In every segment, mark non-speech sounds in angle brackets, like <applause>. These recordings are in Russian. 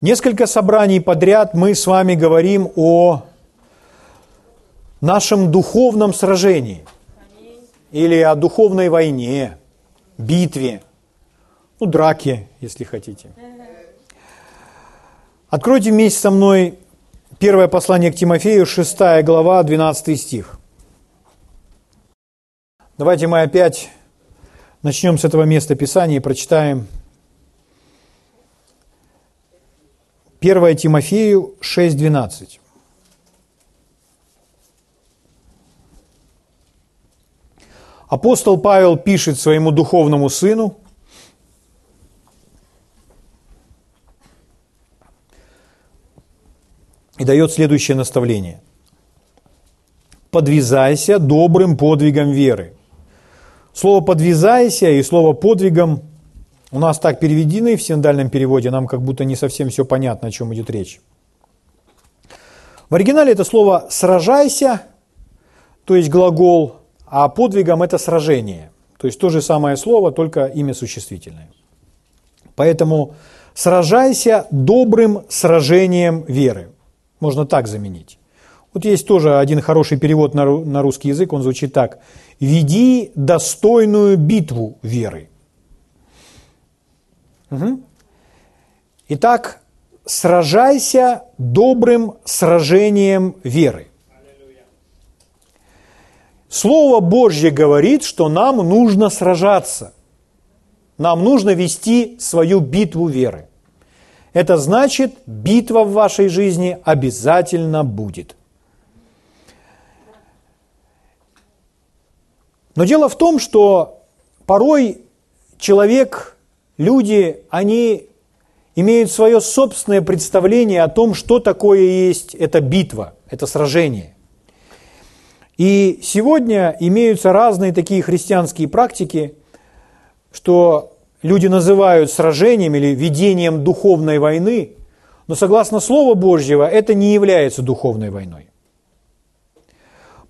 Несколько собраний подряд мы с вами говорим о нашем духовном сражении или о духовной войне, битве, ну, драке, если хотите. Откройте вместе со мной первое послание к Тимофею, 6 глава, 12 стих. Давайте мы опять начнем с этого места Писания и прочитаем 1 Тимофею 6.12. Апостол Павел пишет своему духовному сыну, и дает следующее наставление. «Подвязайся добрым подвигом веры». Слово «подвязайся» и слово «подвигом» У нас так переведены в синдальном переводе, нам как будто не совсем все понятно, о чем идет речь. В оригинале это слово «сражайся», то есть глагол, а подвигом это «сражение». То есть то же самое слово, только имя существительное. Поэтому «сражайся добрым сражением веры». Можно так заменить. Вот есть тоже один хороший перевод на русский язык, он звучит так. «Веди достойную битву веры». Угу. Итак, сражайся добрым сражением веры. Слово Божье говорит, что нам нужно сражаться. Нам нужно вести свою битву веры. Это значит, битва в вашей жизни обязательно будет. Но дело в том, что порой человек люди, они имеют свое собственное представление о том, что такое есть эта битва, это сражение. И сегодня имеются разные такие христианские практики, что люди называют сражением или ведением духовной войны, но согласно Слову Божьего это не является духовной войной.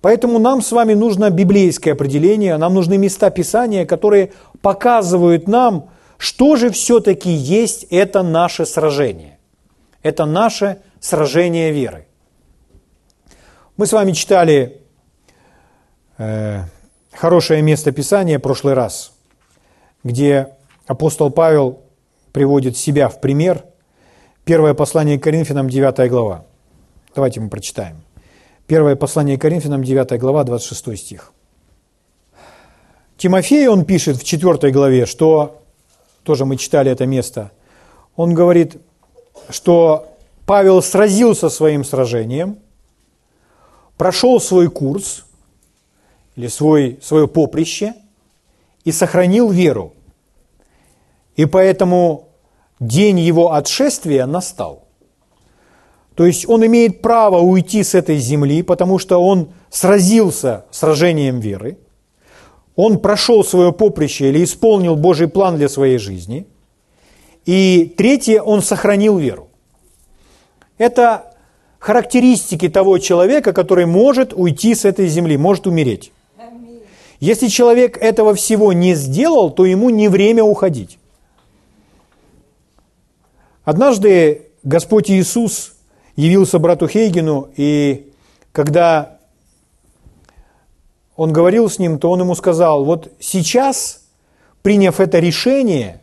Поэтому нам с вами нужно библейское определение, нам нужны места Писания, которые показывают нам, что же все-таки есть это наше сражение? Это наше сражение веры. Мы с вами читали э, хорошее место Писания в прошлый раз, где апостол Павел приводит себя в пример. Первое послание к Коринфянам, 9 глава. Давайте мы прочитаем. Первое послание к Коринфянам, 9 глава, 26 стих. Тимофей, он пишет в 4 главе, что тоже мы читали это место, он говорит, что Павел сразился своим сражением, прошел свой курс или свой, свое поприще и сохранил веру. И поэтому день его отшествия настал. То есть он имеет право уйти с этой земли, потому что он сразился сражением веры – он прошел свое поприще или исполнил Божий план для своей жизни. И третье, он сохранил веру. Это характеристики того человека, который может уйти с этой земли, может умереть. Если человек этого всего не сделал, то ему не время уходить. Однажды Господь Иисус явился брату Хейгену, и когда он говорил с ним, то он ему сказал, вот сейчас, приняв это решение,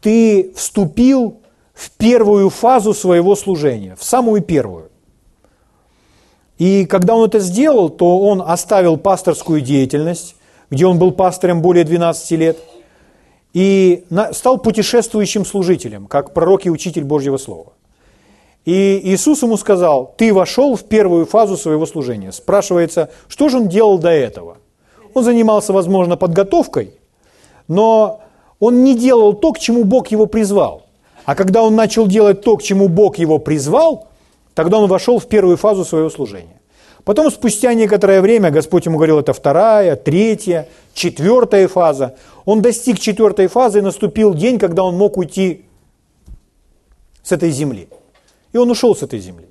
ты вступил в первую фазу своего служения, в самую первую. И когда он это сделал, то он оставил пасторскую деятельность, где он был пастором более 12 лет, и стал путешествующим служителем, как пророк и учитель Божьего Слова. И Иисус ему сказал, ты вошел в первую фазу своего служения. Спрашивается, что же он делал до этого? Он занимался, возможно, подготовкой, но он не делал то, к чему Бог его призвал. А когда он начал делать то, к чему Бог его призвал, тогда он вошел в первую фазу своего служения. Потом, спустя некоторое время, Господь ему говорил, это вторая, третья, четвертая фаза. Он достиг четвертой фазы, и наступил день, когда он мог уйти с этой земли. И он ушел с этой земли.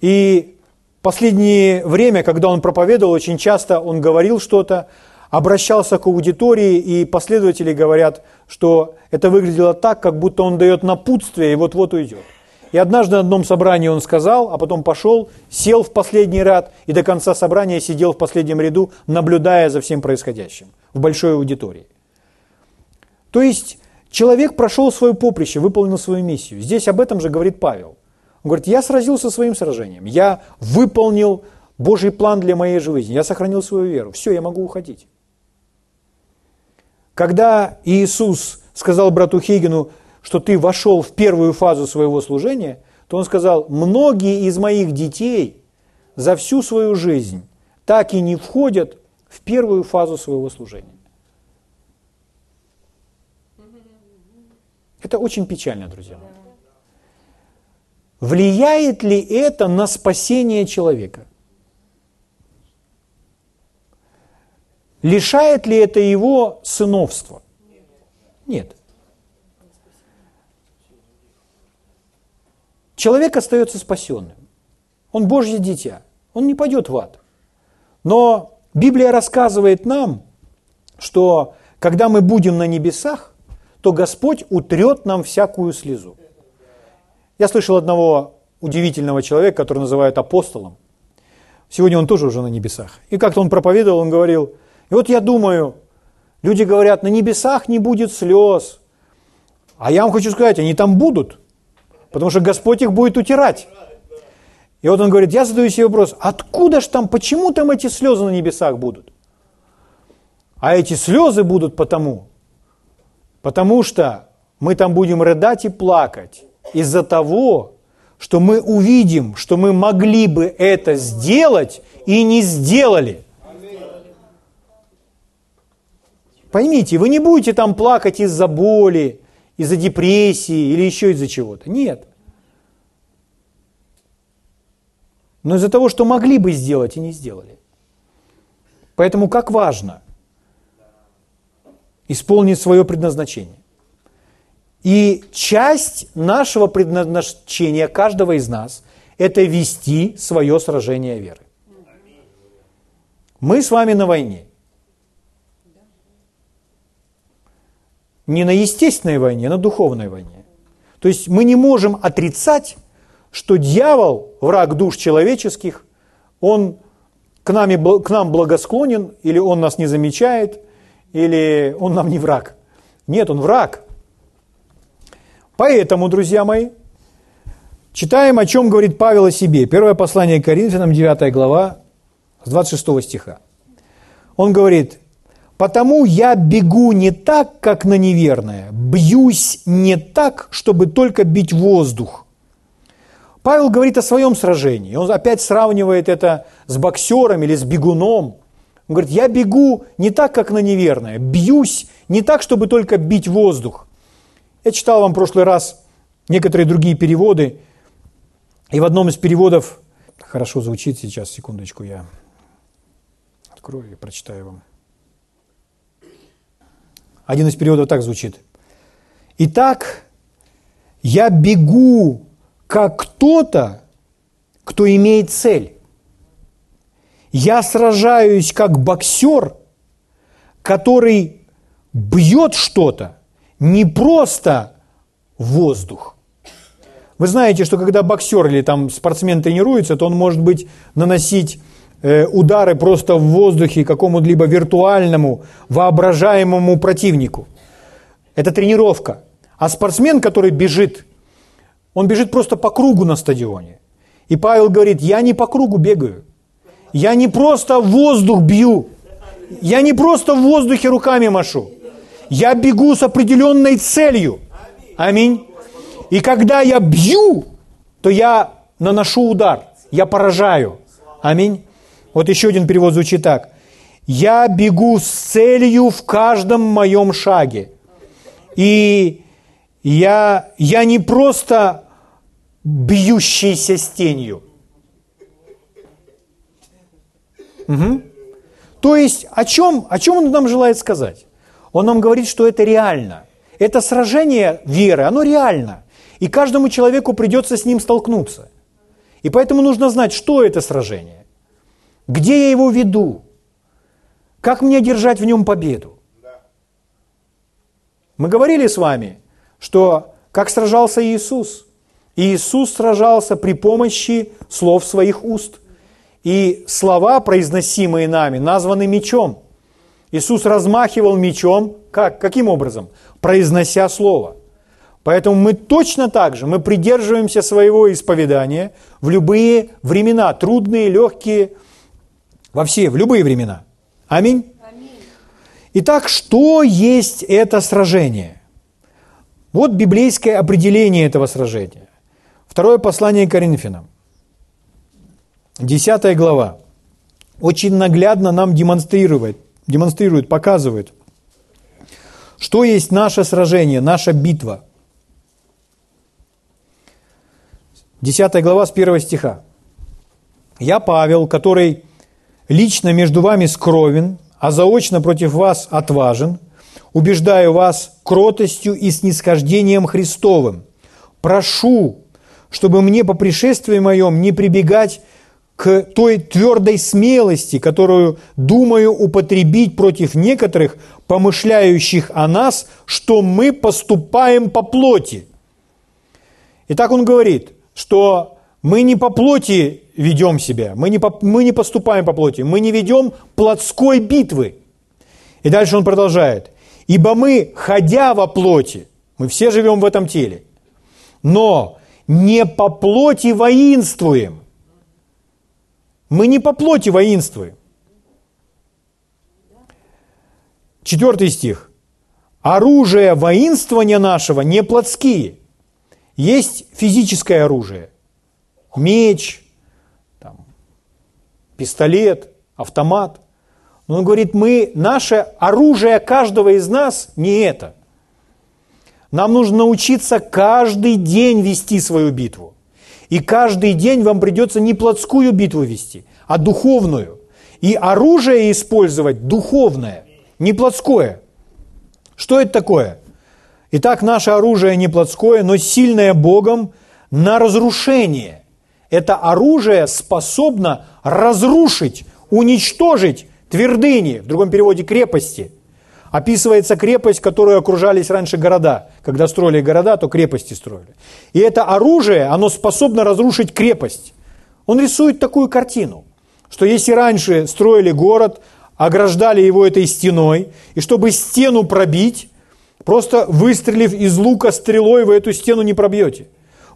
И последнее время, когда он проповедовал, очень часто он говорил что-то, обращался к аудитории, и последователи говорят, что это выглядело так, как будто он дает напутствие и вот-вот уйдет. И однажды на одном собрании он сказал, а потом пошел, сел в последний ряд и до конца собрания сидел в последнем ряду, наблюдая за всем происходящим в большой аудитории. То есть человек прошел свое поприще, выполнил свою миссию. Здесь об этом же говорит Павел. Он говорит, я сразился своим сражением, я выполнил Божий план для моей жизни, я сохранил свою веру, все, я могу уходить. Когда Иисус сказал брату Хейгену, что ты вошел в первую фазу своего служения, то он сказал, многие из моих детей за всю свою жизнь так и не входят в первую фазу своего служения. Это очень печально, друзья. Влияет ли это на спасение человека? Лишает ли это его сыновства? Нет. Человек остается спасенным. Он Божье дитя. Он не пойдет в ад. Но Библия рассказывает нам, что когда мы будем на небесах, то Господь утрет нам всякую слезу. Я слышал одного удивительного человека, который называют апостолом. Сегодня он тоже уже на небесах. И как-то он проповедовал, он говорил, и вот я думаю, люди говорят, на небесах не будет слез. А я вам хочу сказать, они там будут, потому что Господь их будет утирать. И вот он говорит, я задаю себе вопрос, откуда же там, почему там эти слезы на небесах будут? А эти слезы будут потому, потому что мы там будем рыдать и плакать из-за того, что мы увидим, что мы могли бы это сделать и не сделали. Поймите, вы не будете там плакать из-за боли, из-за депрессии или еще из-за чего-то. Нет. Но из-за того, что могли бы сделать и не сделали. Поэтому как важно исполнить свое предназначение. И часть нашего предназначения каждого из нас – это вести свое сражение веры. Мы с вами на войне – не на естественной войне, а на духовной войне. То есть мы не можем отрицать, что дьявол, враг душ человеческих, он к, нами, к нам благосклонен, или он нас не замечает, или он нам не враг. Нет, он враг. Поэтому, друзья мои, читаем, о чем говорит Павел о себе. Первое послание к Коринфянам, 9 глава, с 26 стиха. Он говорит, Потому я бегу не так, как на неверное, бьюсь не так, чтобы только бить воздух. Павел говорит о своем сражении. Он опять сравнивает это с боксером или с бегуном. Он говорит, я бегу не так, как на неверное, бьюсь не так, чтобы только бить воздух. Я читал вам в прошлый раз некоторые другие переводы, и в одном из переводов, хорошо звучит сейчас, секундочку, я открою и прочитаю вам. Один из переводов так звучит. Итак, я бегу как кто-то, кто имеет цель. Я сражаюсь как боксер, который бьет что-то, не просто воздух. Вы знаете, что когда боксер или там спортсмен тренируется, то он может быть наносить Э, удары просто в воздухе какому-либо виртуальному, воображаемому противнику. Это тренировка. А спортсмен, который бежит, он бежит просто по кругу на стадионе. И Павел говорит, я не по кругу бегаю. Я не просто воздух бью. Я не просто в воздухе руками машу. Я бегу с определенной целью. Аминь. И когда я бью, то я наношу удар, я поражаю. Аминь. Вот еще один перевод звучит так. «Я бегу с целью в каждом моем шаге». И я, я не просто бьющийся с тенью. Угу. То есть о чем, о чем он нам желает сказать? Он нам говорит, что это реально. Это сражение веры, оно реально. И каждому человеку придется с ним столкнуться. И поэтому нужно знать, что это сражение. Где я его веду? Как мне одержать в нем победу? Мы говорили с вами, что как сражался Иисус. Иисус сражался при помощи слов своих уст. И слова, произносимые нами, названы мечом. Иисус размахивал мечом, как? Каким образом? Произнося слово. Поэтому мы точно так же, мы придерживаемся своего исповедания в любые времена, трудные, легкие, во все, в любые времена. Аминь. Итак, что есть это сражение? Вот библейское определение этого сражения. Второе послание Коринфянам. Десятая глава. Очень наглядно нам демонстрирует, демонстрирует, показывает, что есть наше сражение, наша битва. Десятая глава с первого стиха. «Я, Павел, который лично между вами скровен, а заочно против вас отважен, убеждаю вас кротостью и снисхождением Христовым. Прошу, чтобы мне по пришествии моем не прибегать к той твердой смелости, которую думаю употребить против некоторых, помышляющих о нас, что мы поступаем по плоти. Итак, он говорит, что мы не по плоти ведем себя, мы не, по, мы не поступаем по плоти, мы не ведем плотской битвы. И дальше он продолжает. Ибо мы, ходя во плоти, мы все живем в этом теле, но не по плоти воинствуем. Мы не по плоти воинствуем. Четвертый стих. Оружие воинствования нашего не плотские. Есть физическое оружие. Меч, там, пистолет, автомат. Но он говорит, мы, наше оружие каждого из нас не это. Нам нужно научиться каждый день вести свою битву. И каждый день вам придется не плотскую битву вести, а духовную. И оружие использовать духовное, не плотское. Что это такое? Итак, наше оружие не плотское, но сильное Богом на разрушение. Это оружие способно разрушить, уничтожить твердыни, в другом переводе крепости. Описывается крепость, которую окружались раньше города. Когда строили города, то крепости строили. И это оружие, оно способно разрушить крепость. Он рисует такую картину, что если раньше строили город, ограждали его этой стеной, и чтобы стену пробить, просто выстрелив из лука стрелой, вы эту стену не пробьете.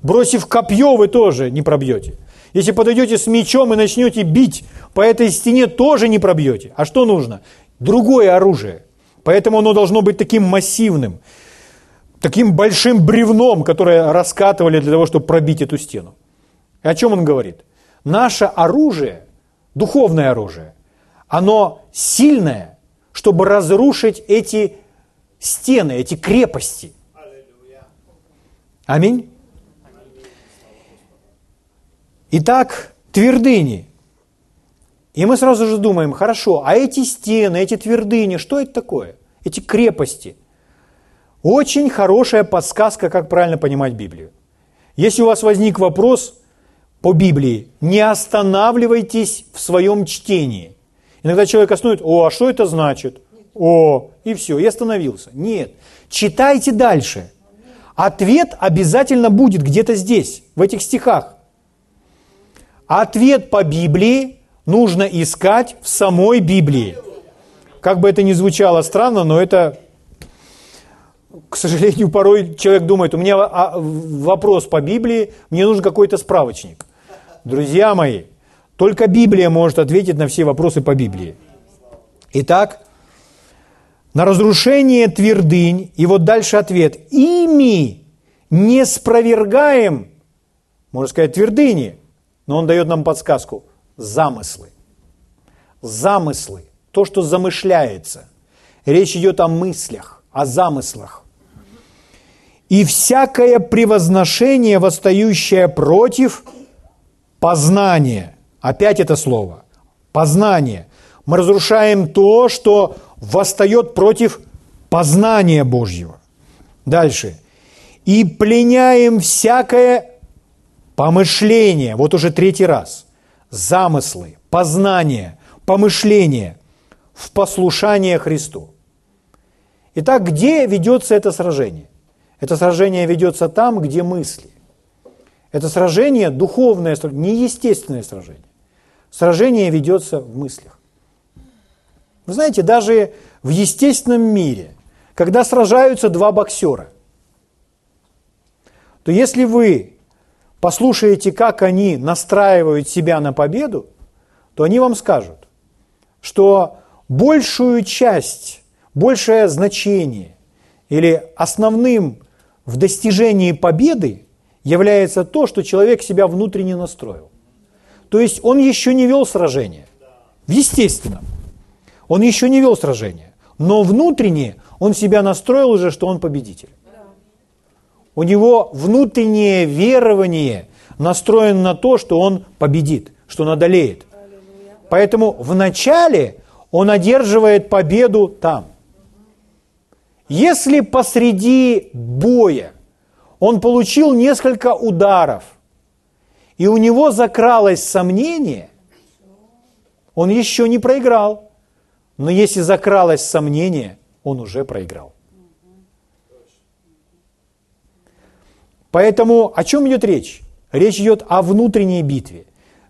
Бросив копье, вы тоже не пробьете. Если подойдете с мечом и начнете бить по этой стене, тоже не пробьете. А что нужно? Другое оружие. Поэтому оно должно быть таким массивным, таким большим бревном, которое раскатывали для того, чтобы пробить эту стену. И о чем он говорит? Наше оружие, духовное оружие, оно сильное, чтобы разрушить эти стены, эти крепости. Аминь. Итак, твердыни. И мы сразу же думаем, хорошо, а эти стены, эти твердыни, что это такое? Эти крепости. Очень хорошая подсказка, как правильно понимать Библию. Если у вас возник вопрос по Библии, не останавливайтесь в своем чтении. Иногда человек остановит, о, а что это значит? О, и все, и остановился. Нет, читайте дальше. Ответ обязательно будет где-то здесь, в этих стихах. Ответ по Библии нужно искать в самой Библии. Как бы это ни звучало странно, но это, к сожалению, порой человек думает, у меня а, вопрос по Библии, мне нужен какой-то справочник. Друзья мои, только Библия может ответить на все вопросы по Библии. Итак, на разрушение твердынь, и вот дальше ответ, ими не спровергаем, можно сказать, твердыни, но он дает нам подсказку. Замыслы. Замыслы. То, что замышляется. Речь идет о мыслях, о замыслах. И всякое превозношение, восстающее против познания. Опять это слово. Познание. Мы разрушаем то, что восстает против познания Божьего. Дальше. И пленяем всякое помышление, вот уже третий раз, замыслы, познание, помышление в послушание Христу. Итак, где ведется это сражение? Это сражение ведется там, где мысли. Это сражение духовное, не естественное сражение. Сражение ведется в мыслях. Вы знаете, даже в естественном мире, когда сражаются два боксера, то если вы послушаете, как они настраивают себя на победу, то они вам скажут, что большую часть, большее значение или основным в достижении победы является то, что человек себя внутренне настроил. То есть он еще не вел сражение. В естественном. Он еще не вел сражение. Но внутренне он себя настроил уже, что он победитель. У него внутреннее верование настроено на то, что он победит, что он одолеет. Поэтому вначале он одерживает победу там. Если посреди боя он получил несколько ударов, и у него закралось сомнение, он еще не проиграл. Но если закралось сомнение, он уже проиграл. Поэтому о чем идет речь? Речь идет о внутренней битве.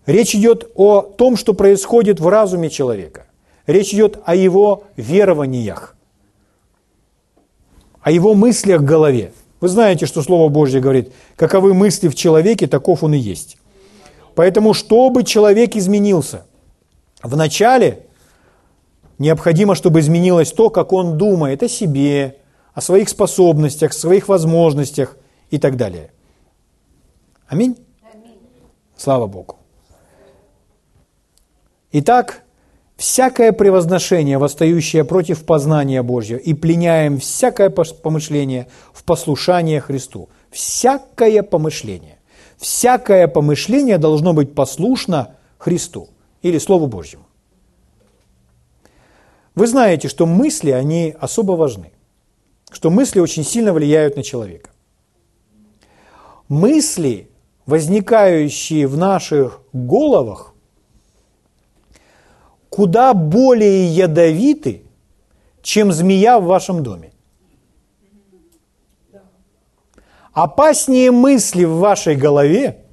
Речь идет о том, что происходит в разуме человека. Речь идет о его верованиях, о его мыслях в голове. Вы знаете, что Слово Божье говорит, каковы мысли в человеке, таков он и есть. Поэтому, чтобы человек изменился, вначале необходимо, чтобы изменилось то, как он думает о себе, о своих способностях, своих возможностях и так далее. Аминь? Аминь. Слава Богу. Итак, всякое превозношение, восстающее против познания Божьего, и пленяем всякое помышление в послушание Христу. Всякое помышление. Всякое помышление должно быть послушно Христу или Слову Божьему. Вы знаете, что мысли, они особо важны, что мысли очень сильно влияют на человека. Мысли, возникающие в наших головах, куда более ядовиты, чем змея в вашем доме. Опаснее мысли в вашей голове,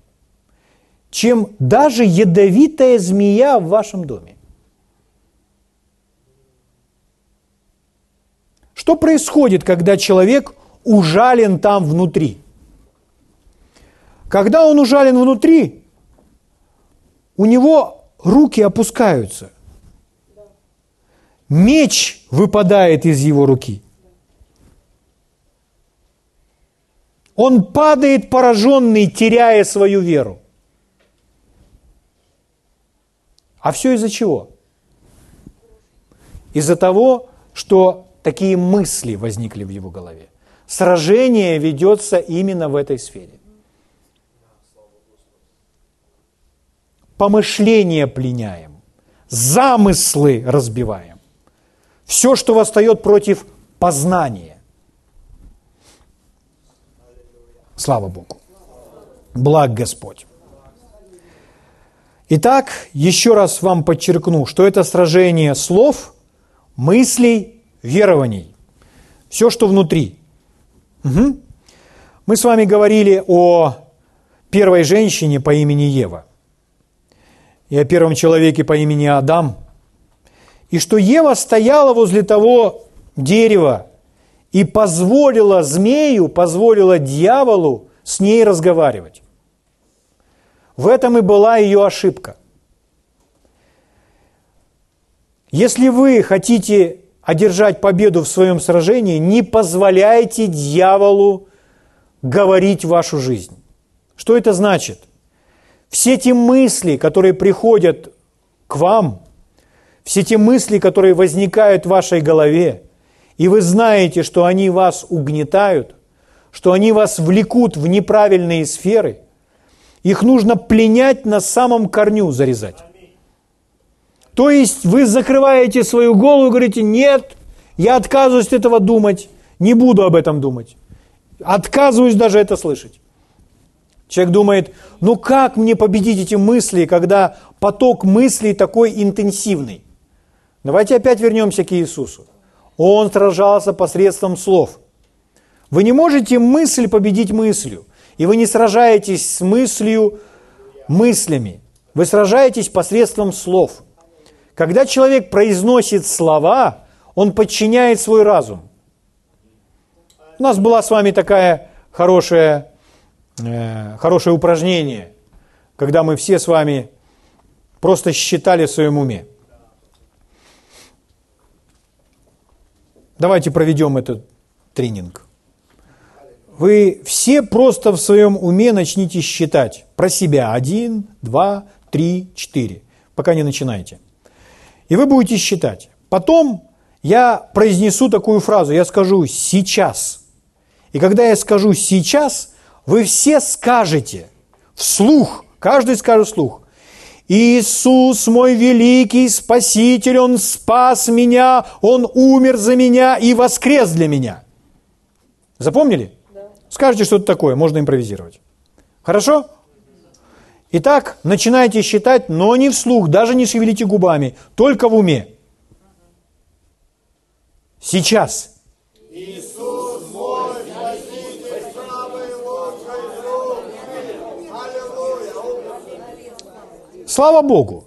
чем даже ядовитая змея в вашем доме. Что происходит, когда человек ужален там внутри? Когда он ужален внутри, у него руки опускаются. Меч выпадает из его руки. Он падает пораженный, теряя свою веру. А все из-за чего? Из-за того, что такие мысли возникли в его голове. Сражение ведется именно в этой сфере. Помышления пленяем, замыслы разбиваем. Все, что восстает против познания. Слава Богу. Благ Господь. Итак, еще раз вам подчеркну, что это сражение слов, мыслей, верований. Все, что внутри. Угу. Мы с вами говорили о первой женщине по имени Ева и о первом человеке по имени Адам – и что Ева стояла возле того дерева и позволила змею, позволила дьяволу с ней разговаривать. В этом и была ее ошибка. Если вы хотите одержать победу в своем сражении, не позволяйте дьяволу говорить вашу жизнь. Что это значит? Все те мысли, которые приходят к вам, все те мысли, которые возникают в вашей голове, и вы знаете, что они вас угнетают, что они вас влекут в неправильные сферы, их нужно пленять на самом корню, зарезать. То есть вы закрываете свою голову и говорите, нет, я отказываюсь от этого думать, не буду об этом думать. Отказываюсь даже это слышать. Человек думает, ну как мне победить эти мысли, когда поток мыслей такой интенсивный? Давайте опять вернемся к Иисусу. Он сражался посредством слов. Вы не можете мысль победить мыслью. И вы не сражаетесь с мыслью мыслями. Вы сражаетесь посредством слов. Когда человек произносит слова, он подчиняет свой разум. У нас была с вами такая хорошая, э, хорошее упражнение, когда мы все с вами просто считали в своем уме. Давайте проведем этот тренинг. Вы все просто в своем уме начните считать про себя. Один, два, три, четыре. Пока не начинайте. И вы будете считать. Потом я произнесу такую фразу. Я скажу «сейчас». И когда я скажу «сейчас», вы все скажете вслух, каждый скажет вслух, Иисус мой великий Спаситель, Он спас меня, Он умер за меня и воскрес для меня. Запомнили? Да. Скажите что-то такое, можно импровизировать. Хорошо? Итак, начинайте считать, но не вслух, даже не шевелите губами, только в уме. Сейчас. Слава Богу!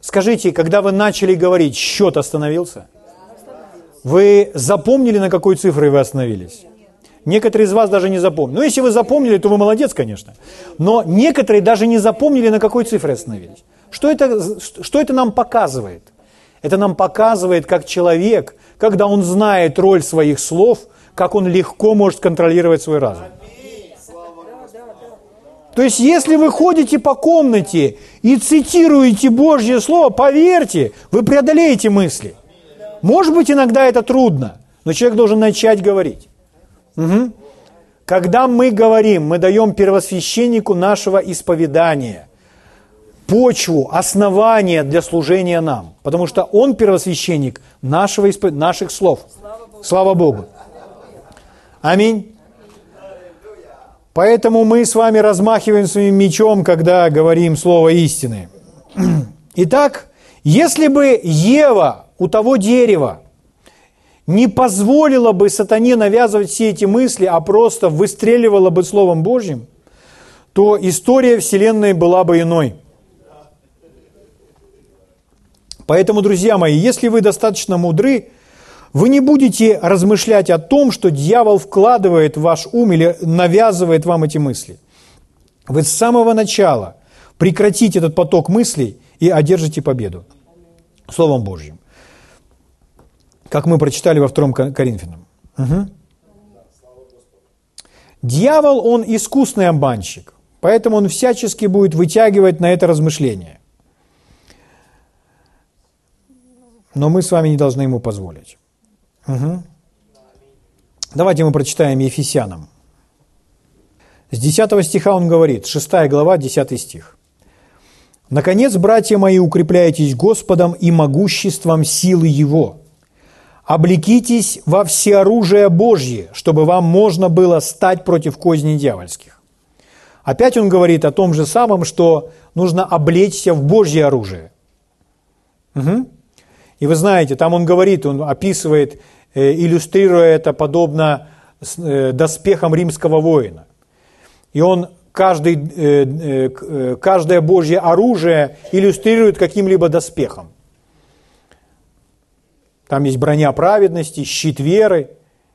Скажите, когда вы начали говорить, счет остановился? Вы запомнили, на какой цифре вы остановились? Некоторые из вас даже не запомнили. Ну, если вы запомнили, то вы молодец, конечно. Но некоторые даже не запомнили, на какой цифре остановились. Что это, что это нам показывает? Это нам показывает, как человек, когда он знает роль своих слов, как он легко может контролировать свой разум. То есть, если вы ходите по комнате и цитируете Божье Слово, поверьте, вы преодолеете мысли. Может быть, иногда это трудно, но человек должен начать говорить. Угу. Когда мы говорим, мы даем первосвященнику нашего исповедания почву, основание для служения нам, потому что он первосвященник нашего, наших слов. Слава Богу. Аминь. Поэтому мы с вами размахиваем своим мечом, когда говорим слово истины. <clears throat> Итак, если бы Ева у того дерева не позволила бы сатане навязывать все эти мысли, а просто выстреливала бы Словом Божьим, то история Вселенной была бы иной. Поэтому, друзья мои, если вы достаточно мудры, вы не будете размышлять о том, что дьявол вкладывает в ваш ум или навязывает вам эти мысли. Вы с самого начала прекратите этот поток мыслей и одержите победу Словом Божьим как мы прочитали во втором Коринфянам. Угу. Дьявол, он искусный обманщик, поэтому он всячески будет вытягивать на это размышление. Но мы с вами не должны ему позволить. Угу. Давайте мы прочитаем Ефесянам. С 10 стиха он говорит, 6 глава, 10 стих. «Наконец, братья мои, укрепляйтесь Господом и могуществом силы Его, облекитесь во всеоружие Божье, чтобы вам можно было стать против козней дьявольских. Опять он говорит о том же самом, что нужно облечься в Божье оружие. Угу. И вы знаете, там он говорит, он описывает, э, иллюстрируя это подобно э, доспехам римского воина. И он каждый, э, каждое Божье оружие иллюстрирует каким-либо доспехом. Там есть броня праведности, щит веры,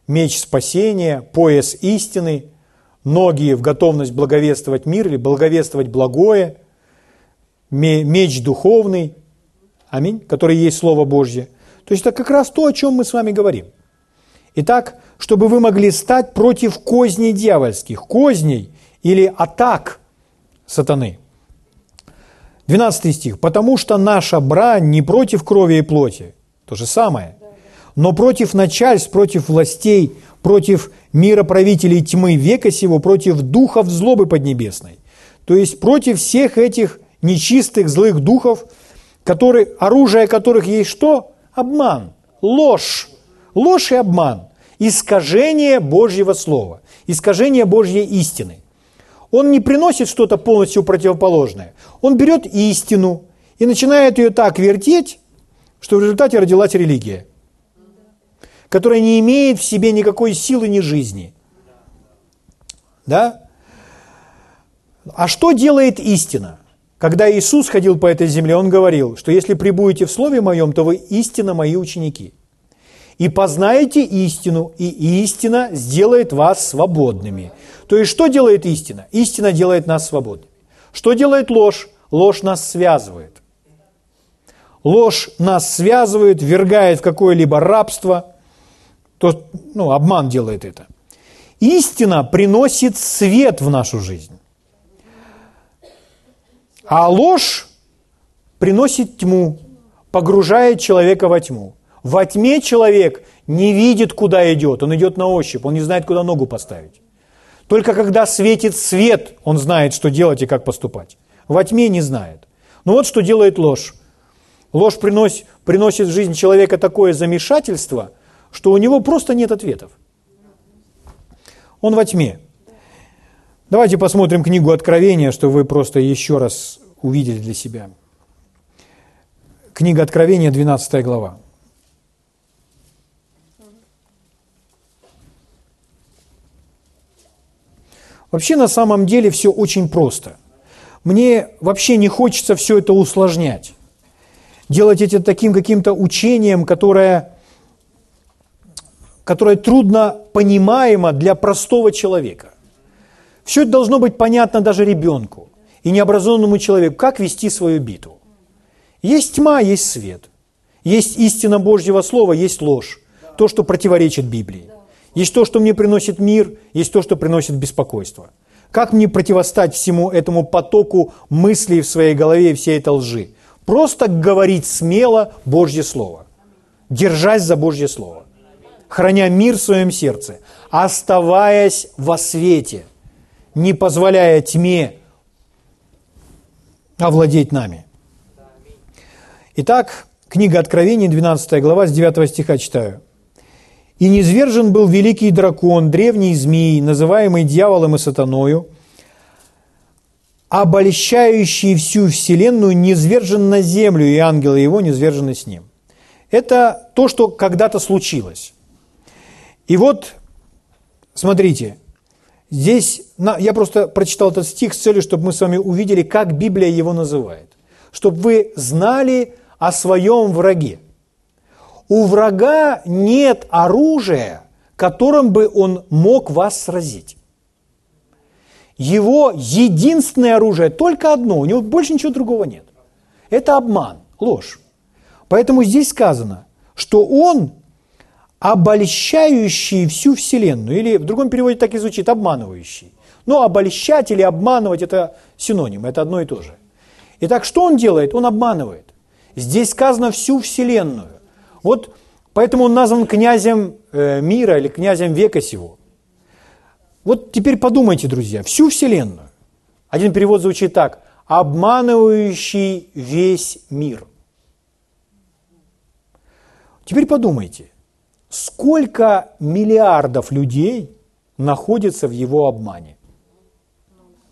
меч спасения, пояс истины, ноги в готовность благовествовать мир или благовествовать благое, меч духовный, аминь, который есть Слово Божье. То есть это как раз то, о чем мы с вами говорим. Итак, чтобы вы могли стать против козней дьявольских, козней или атак сатаны. 12 стих. «Потому что наша брань не против крови и плоти, то же самое. Но против начальств, против властей, против мироправителей тьмы века сего, против духов злобы поднебесной. То есть против всех этих нечистых злых духов, которые, оружие которых есть что? Обман, ложь, ложь и обман, искажение Божьего Слова, искажение Божьей истины. Он не приносит что-то полностью противоположное. Он берет истину и начинает ее так вертеть, что в результате родилась религия, которая не имеет в себе никакой силы ни жизни. Да? А что делает истина? Когда Иисус ходил по этой земле, Он говорил, что если прибудете в Слове Моем, то вы истинно Мои ученики. И познаете истину, и истина сделает вас свободными. То есть, что делает истина? Истина делает нас свободными. Что делает ложь? Ложь нас связывает. Ложь нас связывает, вергает в какое-либо рабство. То, ну, обман делает это. Истина приносит свет в нашу жизнь. А ложь приносит тьму, погружает человека во тьму. Во тьме человек не видит, куда идет, он идет на ощупь, он не знает, куда ногу поставить. Только когда светит свет, он знает, что делать и как поступать. Во тьме не знает. Но вот что делает ложь. Ложь приносит, приносит в жизнь человека такое замешательство, что у него просто нет ответов. Он во тьме. Давайте посмотрим книгу Откровения, чтобы вы просто еще раз увидели для себя. Книга Откровения, 12 глава. Вообще на самом деле все очень просто. Мне вообще не хочется все это усложнять. Делать это таким каким-то учением, которое, которое трудно понимаемо для простого человека. Все это должно быть понятно даже ребенку и необразованному человеку, как вести свою битву. Есть тьма, есть свет. Есть истина Божьего Слова, есть ложь. То, что противоречит Библии. Есть то, что мне приносит мир, есть то, что приносит беспокойство. Как мне противостать всему этому потоку мыслей в своей голове и всей этой лжи? Просто говорить смело Божье Слово. Держась за Божье Слово. Храня мир в своем сердце. Оставаясь во свете – не позволяя тьме овладеть нами. Итак, книга Откровений, 12 глава, с 9 стиха читаю. «И низвержен был великий дракон, древний змей, называемый дьяволом и сатаною, обольщающий всю вселенную, низвержен на землю, и ангелы его низвержены с ним». Это то, что когда-то случилось. И вот, смотрите – Здесь я просто прочитал этот стих с целью, чтобы мы с вами увидели, как Библия его называет. Чтобы вы знали о своем враге. У врага нет оружия, которым бы он мог вас сразить. Его единственное оружие только одно, у него больше ничего другого нет. Это обман, ложь. Поэтому здесь сказано, что он обольщающий всю Вселенную. Или в другом переводе так и звучит, обманывающий. Но обольщать или обманывать – это синоним, это одно и то же. Итак, что он делает? Он обманывает. Здесь сказано всю Вселенную. Вот поэтому он назван князем э, мира или князем века сего. Вот теперь подумайте, друзья, всю Вселенную. Один перевод звучит так – обманывающий весь мир. Теперь подумайте – Сколько миллиардов людей находится в его обмане?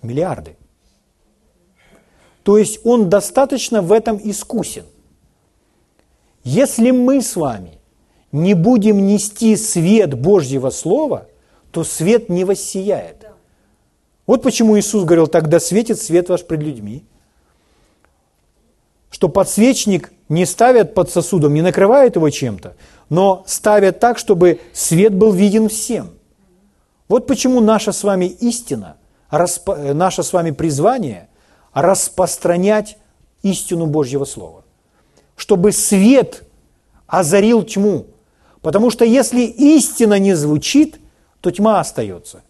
Миллиарды. То есть он достаточно в этом искусен. Если мы с вами не будем нести свет Божьего Слова, то свет не воссияет. Вот почему Иисус говорил, тогда светит свет ваш пред людьми. Что подсвечник не ставят под сосудом, не накрывают его чем-то, но ставят так, чтобы свет был виден всем. Вот почему наша с вами истина, наше с вами призвание распространять истину Божьего Слова. Чтобы свет озарил тьму. Потому что если истина не звучит, то тьма остается.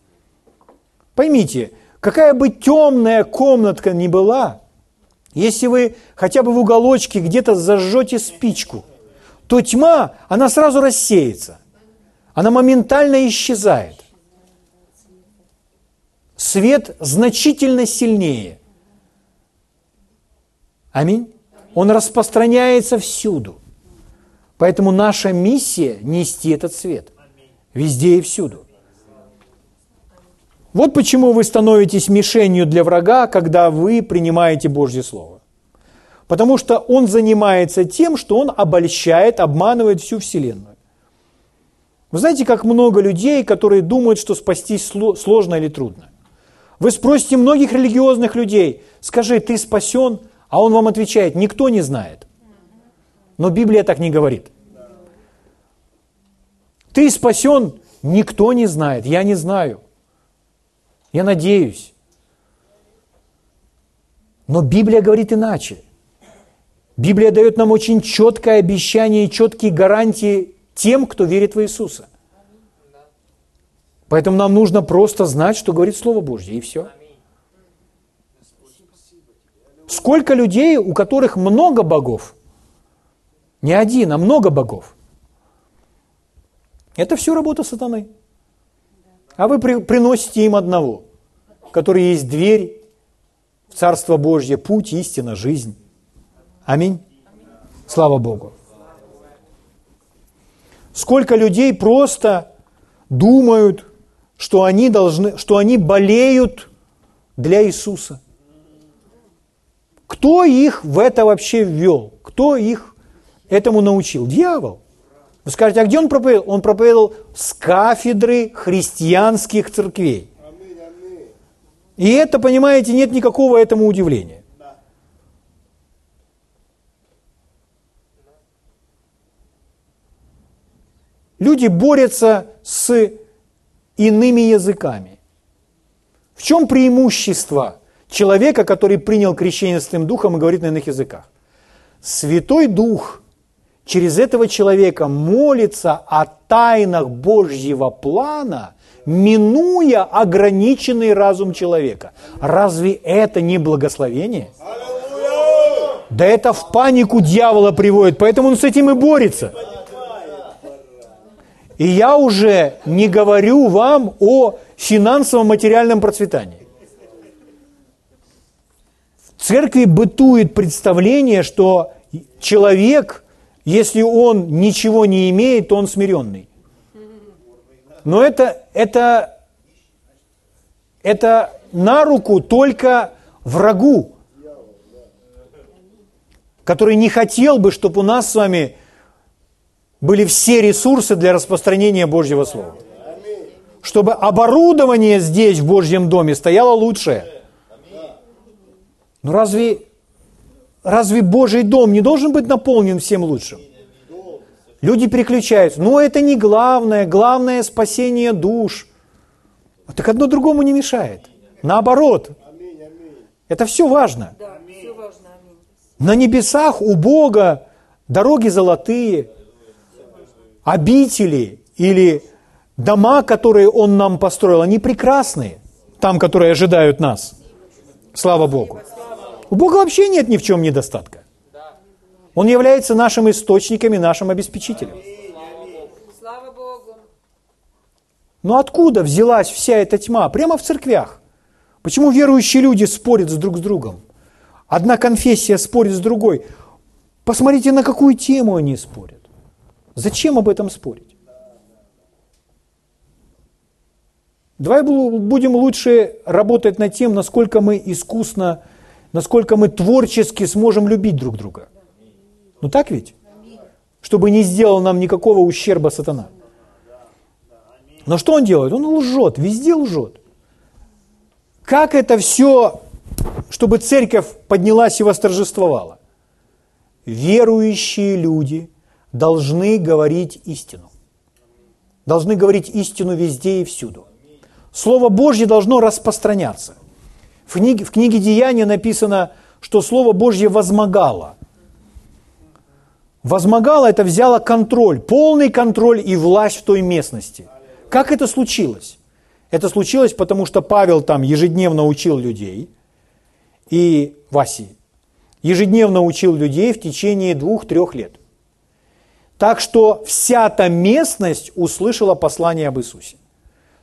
Поймите, какая бы темная комнатка ни была, если вы хотя бы в уголочке где-то зажжете спичку – то тьма, она сразу рассеется. Она моментально исчезает. Свет значительно сильнее. Аминь. Он распространяется всюду. Поэтому наша миссия – нести этот свет. Везде и всюду. Вот почему вы становитесь мишенью для врага, когда вы принимаете Божье Слово. Потому что он занимается тем, что он обольщает, обманывает всю Вселенную. Вы знаете, как много людей, которые думают, что спастись сложно или трудно. Вы спросите многих религиозных людей, скажи, ты спасен? А он вам отвечает, никто не знает. Но Библия так не говорит. Ты спасен? Никто не знает, я не знаю. Я надеюсь. Но Библия говорит иначе. Библия дает нам очень четкое обещание и четкие гарантии тем, кто верит в Иисуса. Поэтому нам нужно просто знать, что говорит Слово Божье, и все. Сколько людей, у которых много богов? Не один, а много богов. Это все работа сатаны. А вы при, приносите им одного, который есть дверь в Царство Божье, путь, истина, жизнь. Аминь. Слава Богу. Сколько людей просто думают, что они, должны, что они болеют для Иисуса. Кто их в это вообще ввел? Кто их этому научил? Дьявол. Вы скажете, а где он проповедовал? Он проповедовал с кафедры христианских церквей. И это, понимаете, нет никакого этому удивления. Люди борются с иными языками. В чем преимущество человека, который принял крещение Святым Духом и говорит на иных языках? Святой Дух – через этого человека молится о тайнах Божьего плана, минуя ограниченный разум человека. Разве это не благословение? Да это в панику дьявола приводит, поэтому он с этим и борется. И я уже не говорю вам о финансовом материальном процветании. В церкви бытует представление, что человек – если он ничего не имеет, то он смиренный. Но это, это, это на руку только врагу, который не хотел бы, чтобы у нас с вами были все ресурсы для распространения Божьего Слова. Чтобы оборудование здесь, в Божьем доме, стояло лучшее. Но разве Разве Божий дом не должен быть наполнен всем лучшим? Люди переключаются. Но это не главное. Главное спасение душ. Так одно другому не мешает. Наоборот. Это все важно. На небесах у Бога дороги золотые, обители или дома, которые Он нам построил, они прекрасные. Там, которые ожидают нас. Слава Богу. У Бога вообще нет ни в чем недостатка. Он является нашим источником и нашим обеспечителем. Но откуда взялась вся эта тьма? Прямо в церквях. Почему верующие люди спорят с друг с другом? Одна конфессия спорит с другой. Посмотрите, на какую тему они спорят. Зачем об этом спорить? Давай будем лучше работать над тем, насколько мы искусно насколько мы творчески сможем любить друг друга. Ну так ведь? Чтобы не сделал нам никакого ущерба сатана. Но что он делает? Он лжет, везде лжет. Как это все, чтобы церковь поднялась и восторжествовала? Верующие люди должны говорить истину. Должны говорить истину везде и всюду. Слово Божье должно распространяться – в книге, в книге Деяния написано, что Слово Божье возмогало. Возмогало – это взяло контроль, полный контроль и власть в той местности. Как это случилось? Это случилось, потому что Павел там ежедневно учил людей, и Васи ежедневно учил людей в течение двух-трех лет. Так что вся та местность услышала послание об Иисусе.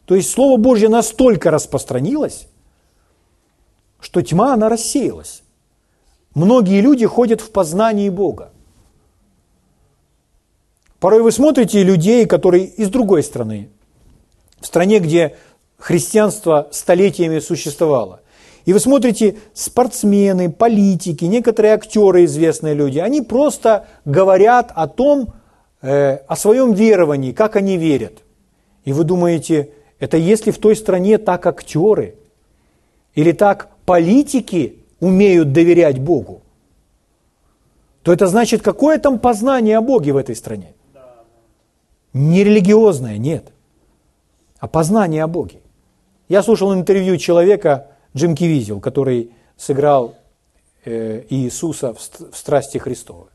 То есть Слово Божье настолько распространилось, что тьма, она рассеялась. Многие люди ходят в познании Бога. Порой вы смотрите людей, которые из другой страны, в стране, где христианство столетиями существовало, И вы смотрите, спортсмены, политики, некоторые актеры, известные люди, они просто говорят о том, э, о своем веровании, как они верят. И вы думаете, это если в той стране так актеры или так политики умеют доверять Богу, то это значит, какое там познание о Боге в этой стране? Не религиозное, нет, а познание о Боге. Я слушал интервью человека, Джим Кивизел, который сыграл э, Иисуса в, «Страсти Христовой»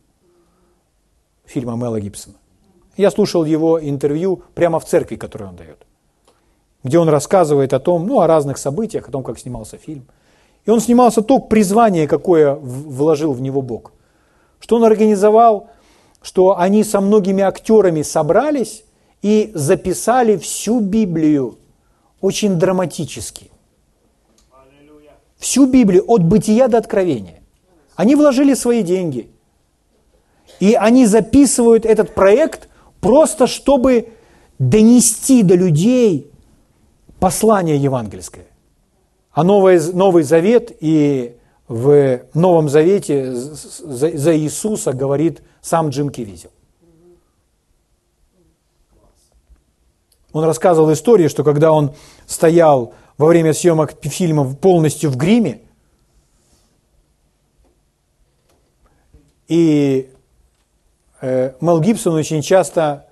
фильма Мела Гибсона. Я слушал его интервью прямо в церкви, которую он дает, где он рассказывает о том, ну, о разных событиях, о том, как снимался фильм. И он снимался то призвание, какое вложил в него Бог. Что он организовал, что они со многими актерами собрались и записали всю Библию очень драматически. Всю Библию от бытия до откровения. Они вложили свои деньги. И они записывают этот проект просто, чтобы донести до людей послание евангельское. А Новый, Новый Завет и в Новом Завете за, за Иисуса говорит сам Джим Кивизел. Он рассказывал историю, что когда он стоял во время съемок фильма полностью в гриме, и Мел Гибсон очень часто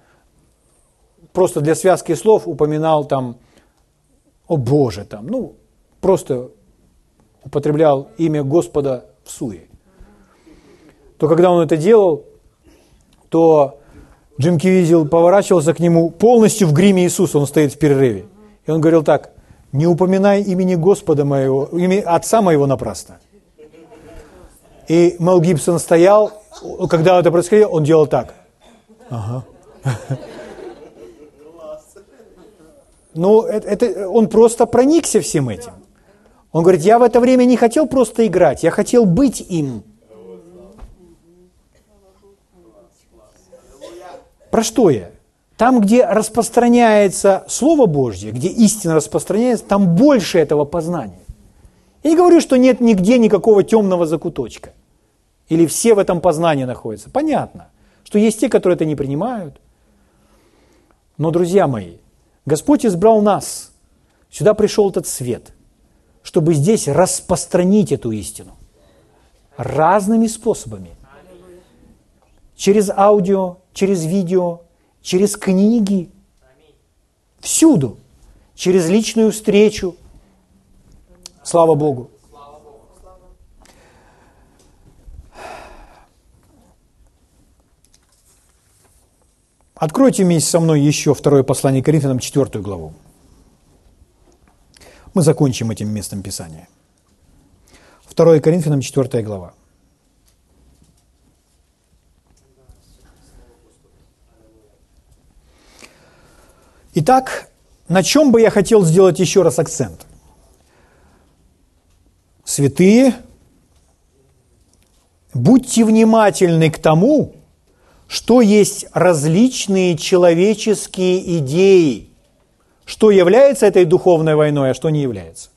просто для связки слов упоминал там «О Боже!» там, ну, просто употреблял имя Господа в суе. То когда он это делал, то Джим Кивизил поворачивался к нему полностью в гриме Иисуса, он стоит в перерыве. И он говорил так, не упоминай имени Господа моего, имя Отца моего напрасно. И Мел Гибсон стоял, когда это происходило, он делал так. Ага. Ну, это, это, он просто проникся всем этим. Он говорит, я в это время не хотел просто играть, я хотел быть им. Про что я? Там, где распространяется Слово Божье, где истина распространяется, там больше этого познания. Я не говорю, что нет нигде никакого темного закуточка. Или все в этом познании находятся. Понятно, что есть те, которые это не принимают. Но, друзья мои, Господь избрал нас. Сюда пришел этот свет, чтобы здесь распространить эту истину. Разными способами. Через аудио, через видео, через книги, всюду, через личную встречу. Слава Богу. Откройте вместе со мной еще второе послание Коринфянам, четвертую главу. Мы закончим этим местом Писания. Второе Коринфянам, четвертая глава. Итак, на чем бы я хотел сделать еще раз акцент? Святые, будьте внимательны к тому, что есть различные человеческие идеи, что является этой духовной войной, а что не является.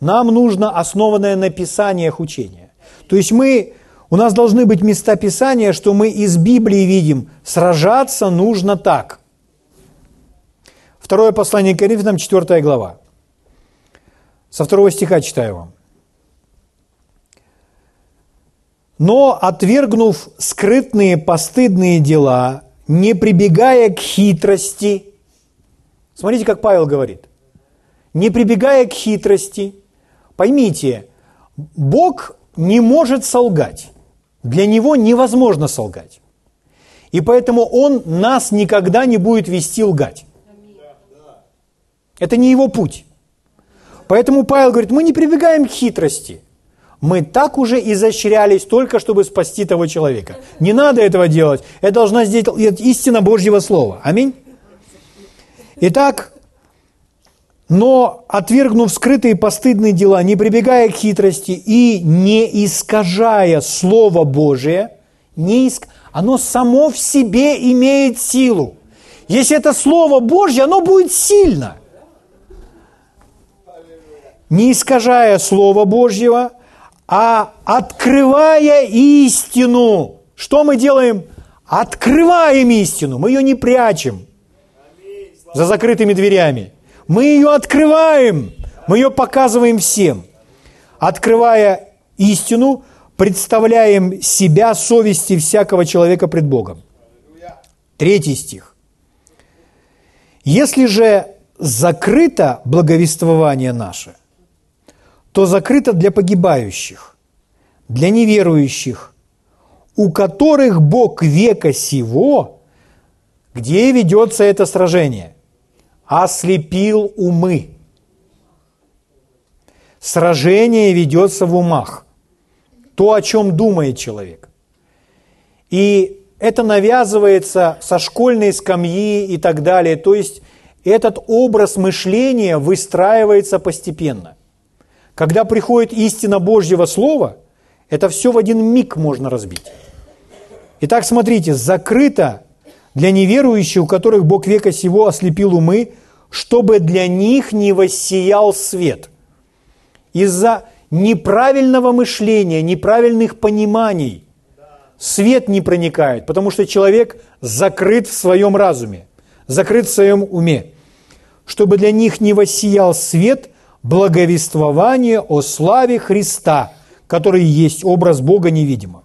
Нам нужно основанное на писаниях учение. То есть мы, у нас должны быть места Писания, что мы из Библии видим, сражаться нужно так – Второе послание к Коринфянам, 4 глава. Со второго стиха читаю вам. Но, отвергнув скрытные постыдные дела, не прибегая к хитрости, смотрите, как Павел говорит, не прибегая к хитрости, поймите, Бог не может солгать. Для Него невозможно солгать. И поэтому Он нас никогда не будет вести лгать. Это не его путь. Поэтому Павел говорит, мы не прибегаем к хитрости. Мы так уже изощрялись только, чтобы спасти того человека. Не надо этого делать. Это должна сделать истина Божьего Слова. Аминь. Итак, но отвергнув скрытые постыдные дела, не прибегая к хитрости и не искажая Слово Божие, не иск... оно само в себе имеет силу. Если это Слово Божье, оно будет сильно – не искажая Слова Божьего, а открывая истину. Что мы делаем? Открываем истину, мы ее не прячем за закрытыми дверями. Мы ее открываем, мы ее показываем всем. Открывая истину, представляем себя совести всякого человека пред Богом. Третий стих. Если же закрыто благовествование наше, то закрыто для погибающих, для неверующих, у которых Бог века сего, где ведется это сражение, ослепил умы. Сражение ведется в умах. То, о чем думает человек. И это навязывается со школьной скамьи и так далее. То есть этот образ мышления выстраивается постепенно. Когда приходит истина Божьего Слова, это все в один миг можно разбить. Итак, смотрите, закрыто для неверующих, у которых Бог века сего ослепил умы, чтобы для них не воссиял свет. Из-за неправильного мышления, неправильных пониманий свет не проникает, потому что человек закрыт в своем разуме, закрыт в своем уме. Чтобы для них не воссиял свет благовествование о славе Христа, который есть образ Бога невидимого.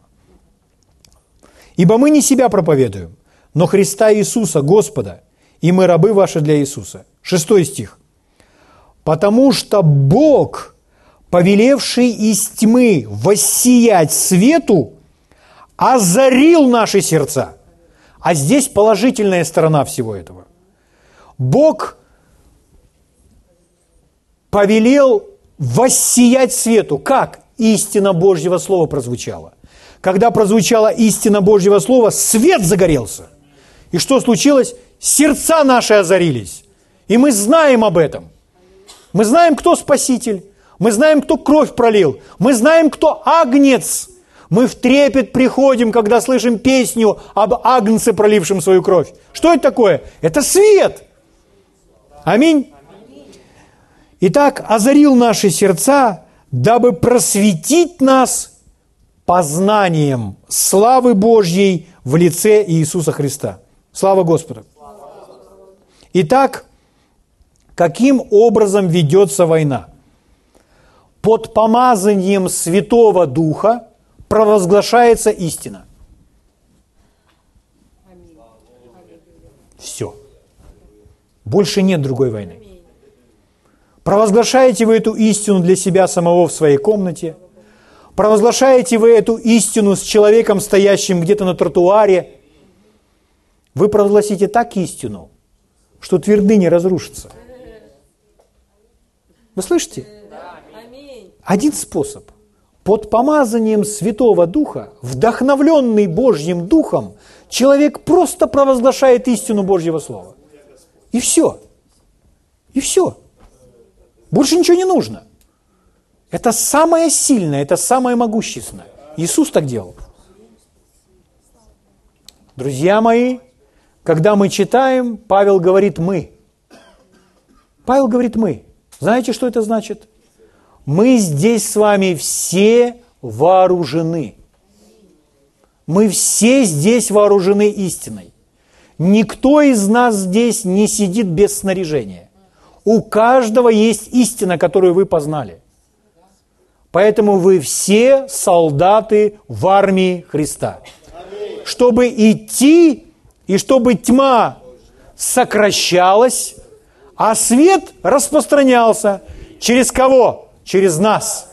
Ибо мы не себя проповедуем, но Христа Иисуса, Господа, и мы рабы ваши для Иисуса. Шестой стих. Потому что Бог, повелевший из тьмы воссиять свету, озарил наши сердца. А здесь положительная сторона всего этого. Бог повелел воссиять свету. Как? Истина Божьего Слова прозвучала. Когда прозвучала истина Божьего Слова, свет загорелся. И что случилось? Сердца наши озарились. И мы знаем об этом. Мы знаем, кто Спаситель. Мы знаем, кто кровь пролил. Мы знаем, кто Агнец. Мы в трепет приходим, когда слышим песню об Агнце, пролившем свою кровь. Что это такое? Это свет. Аминь. Итак, озарил наши сердца, дабы просветить нас познанием славы Божьей в лице Иисуса Христа. Слава Господу! Итак, каким образом ведется война? Под помазанием Святого Духа провозглашается истина. Все. Больше нет другой войны. Провозглашаете вы эту истину для себя самого в своей комнате? Провозглашаете вы эту истину с человеком, стоящим где-то на тротуаре? Вы провозгласите так истину, что твердыня разрушится. Вы слышите? Один способ. Под помазанием Святого Духа, вдохновленный Божьим Духом, человек просто провозглашает истину Божьего Слова. И все. И все. Больше ничего не нужно. Это самое сильное, это самое могущественное. Иисус так делал. Друзья мои, когда мы читаем, Павел говорит «мы». Павел говорит «мы». Знаете, что это значит? Мы здесь с вами все вооружены. Мы все здесь вооружены истиной. Никто из нас здесь не сидит без снаряжения. У каждого есть истина, которую вы познали. Поэтому вы все солдаты в армии Христа. Чтобы идти и чтобы тьма сокращалась, а свет распространялся. Через кого? Через нас.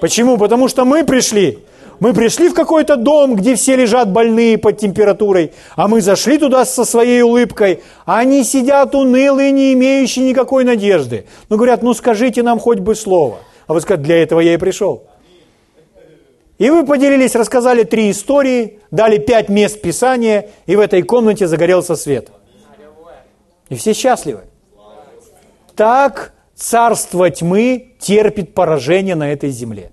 Почему? Потому что мы пришли мы пришли в какой-то дом, где все лежат больные под температурой, а мы зашли туда со своей улыбкой, а они сидят унылые, не имеющие никакой надежды. Ну, говорят, ну скажите нам хоть бы слово. А вы скажете, для этого я и пришел. И вы поделились, рассказали три истории, дали пять мест Писания, и в этой комнате загорелся свет. И все счастливы. Так царство тьмы терпит поражение на этой земле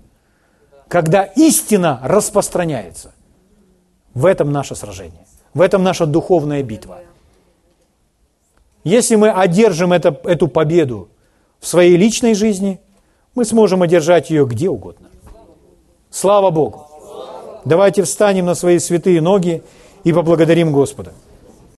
когда истина распространяется. В этом наше сражение, в этом наша духовная битва. Если мы одержим это, эту победу в своей личной жизни, мы сможем одержать ее где угодно. Слава Богу! Давайте встанем на свои святые ноги и поблагодарим Господа.